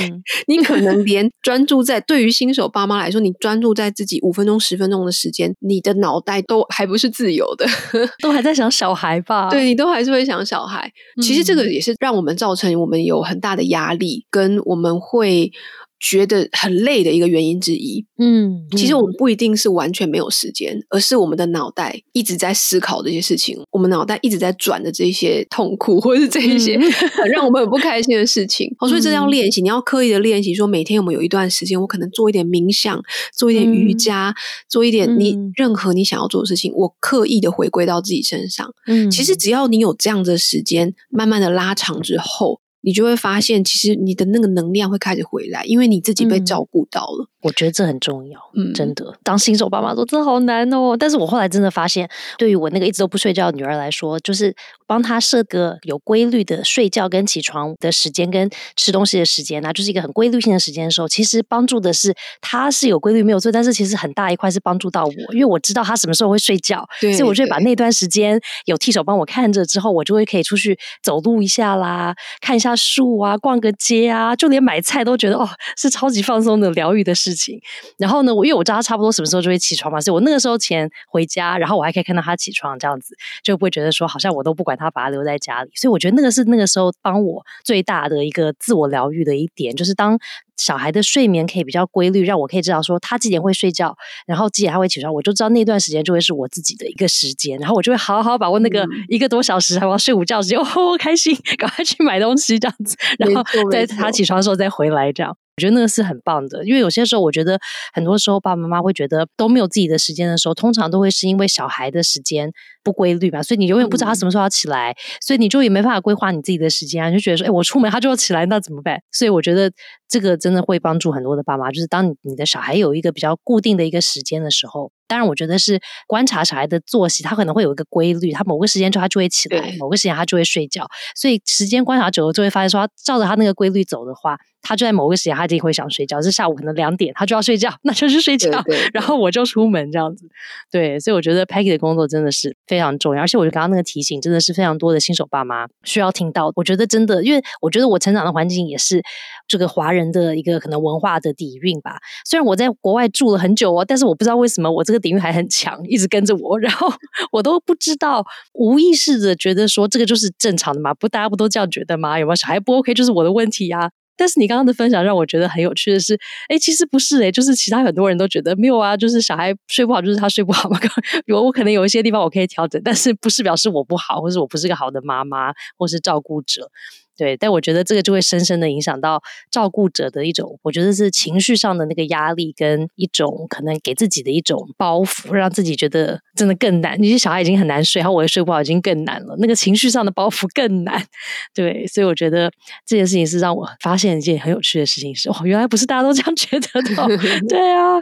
Speaker 2: 你可能连专注在对于新手爸妈来说，你专注在自己五分钟、十分钟的时间，你的脑袋都还不是自由的，
Speaker 1: 都还在想小孩吧？
Speaker 2: 对你都还是会想小孩。其实这个也是让我们造成我们有很大的压力，跟我们会。觉得很累的一个原因之一，嗯，其实我们不一定是完全没有时间，而是我们的脑袋一直在思考这些事情，我们脑袋一直在转的这些痛苦或者是这一些 让我们很不开心的事情。哦，所以这要练习，你要刻意的练习，说每天我们有一段时间，我可能做一点冥想，做一点瑜伽，做一点你任何你想要做的事情，我刻意的回归到自己身上。嗯，其实只要你有这样的时间，慢慢的拉长之后。你就会发现，其实你的那个能量会开始回来，因为你自己被照顾到了。
Speaker 1: 我觉得这很重要，嗯，真的。当新手爸妈说这好难哦，但是我后来真的发现，对于我那个一直都不睡觉的女儿来说，就是帮她设个有规律的睡觉跟起床的时间，跟吃东西的时间，那就是一个很规律性的时间的时候，其实帮助的是她是有规律没有错，但是其实很大一块是帮助到我，因为我知道她什么时候会睡觉，所以我就把那段时间有替手帮我看着之后，我就会可以出去走路一下啦，看一下树啊，逛个街啊，就连买菜都觉得哦，是超级放松的疗愈的事。情，然后呢，我因为我知道他差不多什么时候就会起床嘛，所以我那个时候前回家，然后我还可以看到他起床，这样子就不会觉得说好像我都不管他，把他留在家里。所以我觉得那个是那个时候帮我最大的一个自我疗愈的一点，就是当小孩的睡眠可以比较规律，让我可以知道说他几点会睡觉，然后几点他会起床，我就知道那段时间就会是我自己的一个时间，然后我就会好好把握那个一个多小时还要睡午觉时间，哦，开心，赶快去买东西这样子，然后在他起床的时候再回来这样。我觉得那个是很棒的，因为有些时候，我觉得很多时候爸爸妈妈会觉得都没有自己的时间的时候，通常都会是因为小孩的时间不规律嘛，所以你永远不知道他什么时候要起来，所以你就也没办法规划你自己的时间啊，你就觉得说，哎，我出门他就要起来，那怎么办？所以我觉得这个真的会帮助很多的爸妈，就是当你你的小孩有一个比较固定的一个时间的时候。当然，我觉得是观察小孩的作息，他可能会有一个规律，他某个时间就他就会起来，某个时间他就会睡觉。所以时间观察久了，就会发现说，照着他那个规律走的话，他就在某个时间他一定会想睡觉。是下午可能两点，他就要睡觉，那就去睡觉。然后我就出门这样子。对，所以我觉得 Peggy 的工作真的是非非常重要，而且我觉得刚刚那个提醒真的是非常多的新手爸妈需要听到。我觉得真的，因为我觉得我成长的环境也是这个华人的一个可能文化的底蕴吧。虽然我在国外住了很久哦，但是我不知道为什么我这个底蕴还很强。一直跟着我，然后 我都不知道，无意识的觉得说这个就是正常的嘛？不，大家不都这样觉得吗？有没有小孩不 OK 就是我的问题呀？但是你刚刚的分享让我觉得很有趣的是，哎，其实不是哎，就是其他很多人都觉得没有啊，就是小孩睡不好就是他睡不好嘛。我我可能有一些地方我可以调整，但是不是表示我不好，或是我不是个好的妈妈或是照顾者。对，但我觉得这个就会深深的影响到照顾者的一种，我觉得是情绪上的那个压力，跟一种可能给自己的一种包袱，让自己觉得真的更难。你些小孩已经很难睡，然后我也睡不好，已经更难了。那个情绪上的包袱更难。对，所以我觉得这件事情是让我发现一件很有趣的事情，是哦，原来不是大家都这样觉得的。对啊，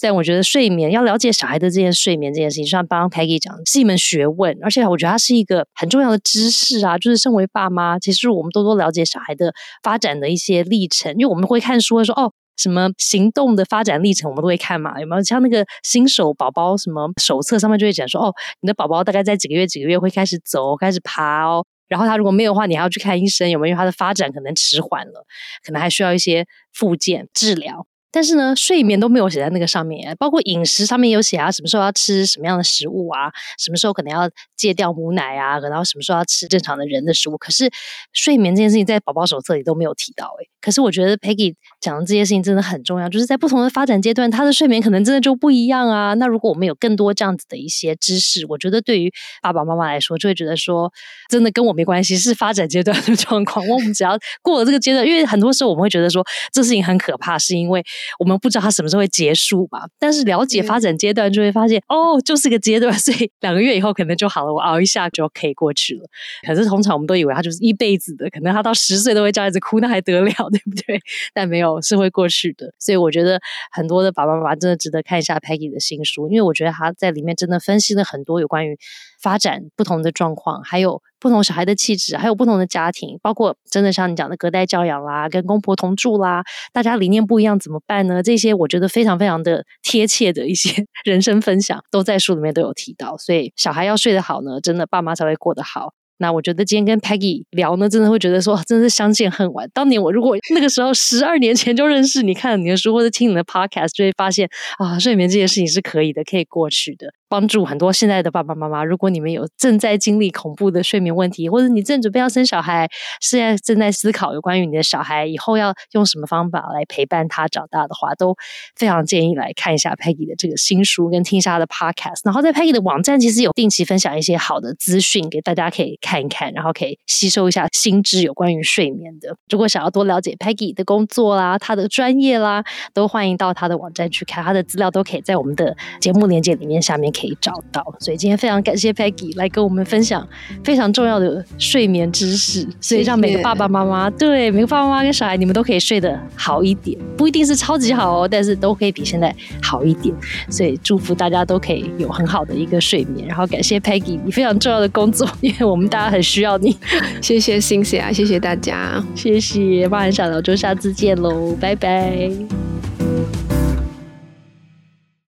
Speaker 1: 但我觉得睡眠要了解小孩的这件睡眠这件事情，就像刚刚 Peggy 讲，是一门学问，而且我觉得它是一个很重要的知识啊。就是身为爸妈，其实我们都。多多了解小孩的发展的一些历程，因为我们会看书会说哦，什么行动的发展历程，我们都会看嘛？有没有像那个新手宝宝什么手册上面就会讲说，哦，你的宝宝大概在几个月几个月会开始走，开始爬哦。然后他如果没有的话，你还要去看医生，有没有他的发展可能迟缓了，可能还需要一些复健治疗。但是呢，睡眠都没有写在那个上面，包括饮食上面有写啊，什么时候要吃什么样的食物啊，什么时候可能要戒掉母奶啊，然后什么时候要吃正常的人的食物。可是睡眠这件事情在宝宝手册里都没有提到，诶可是我觉得 Peggy 讲的这些事情真的很重要，就是在不同的发展阶段，他的睡眠可能真的就不一样啊。那如果我们有更多这样子的一些知识，我觉得对于爸爸妈妈来说，就会觉得说，真的跟我没关系，是发展阶段的状况。我们只要过了这个阶段，因为很多时候我们会觉得说，这事情很可怕，是因为我们不知道它什么时候会结束嘛。但是了解发展阶段，就会发现哦，就是个阶段，所以两个月以后可能就好了，我熬一下就可以过去了。可是通常我们都以为他就是一辈子的，可能他到十岁都会叫孩子哭，那还得了，对不对？但没有是会过去的。所以我觉得很多的爸爸妈妈真的值得看一下 Peggy 的新书，因为我觉得他在里面真的分析了很多有关于发展不同的状况，还有不同小孩的气质，还有不同的家庭，包括真的像你讲的隔代教养啦，跟公婆同住啦，大家理念不一样怎么办呢？这些我觉得非常非常的贴切的一些 人生分享，都在书里面都有提到。所以小孩要睡得好呢，真的爸妈才会过得好。那我觉得今天跟 Peggy 聊呢，真的会觉得说，真的是相见恨晚。当年我如果那个时候十二年前就认识你，看了你的书或者听你的 Podcast，就会发现啊，睡眠这件事情是可以的，可以过去的。帮助很多现在的爸爸妈妈。如果你们有正在经历恐怖的睡眠问题，或者你正准备要生小孩，现在正在思考有关于你的小孩以后要用什么方法来陪伴他长大的话，都非常建议来看一下 Peggy 的这个新书，跟听一下他的 Podcast。然后在 Peggy 的网站，其实有定期分享一些好的资讯给大家可以看一看，然后可以吸收一下新知有关于睡眠的。如果想要多了解 Peggy 的工作啦，他的专业啦，都欢迎到他的网站去看，他的资料都可以在我们的节目链接里面下面。可以找到，所以今天非常感谢 Peggy 来跟我们分享非常重要的睡眠知识，所以让每个爸爸妈妈对每个爸爸妈妈跟小孩，你们都可以睡得好一点，不一定是超级好哦，但是都可以比现在好一点。所以祝福大家都可以有很好的一个睡眠，然后感谢 Peggy 你非常重要的工作，因为我们大家很需要你。
Speaker 2: 谢谢星星啊，谢谢大家，
Speaker 1: 谢谢，妈很想聊，就下次见喽，拜拜。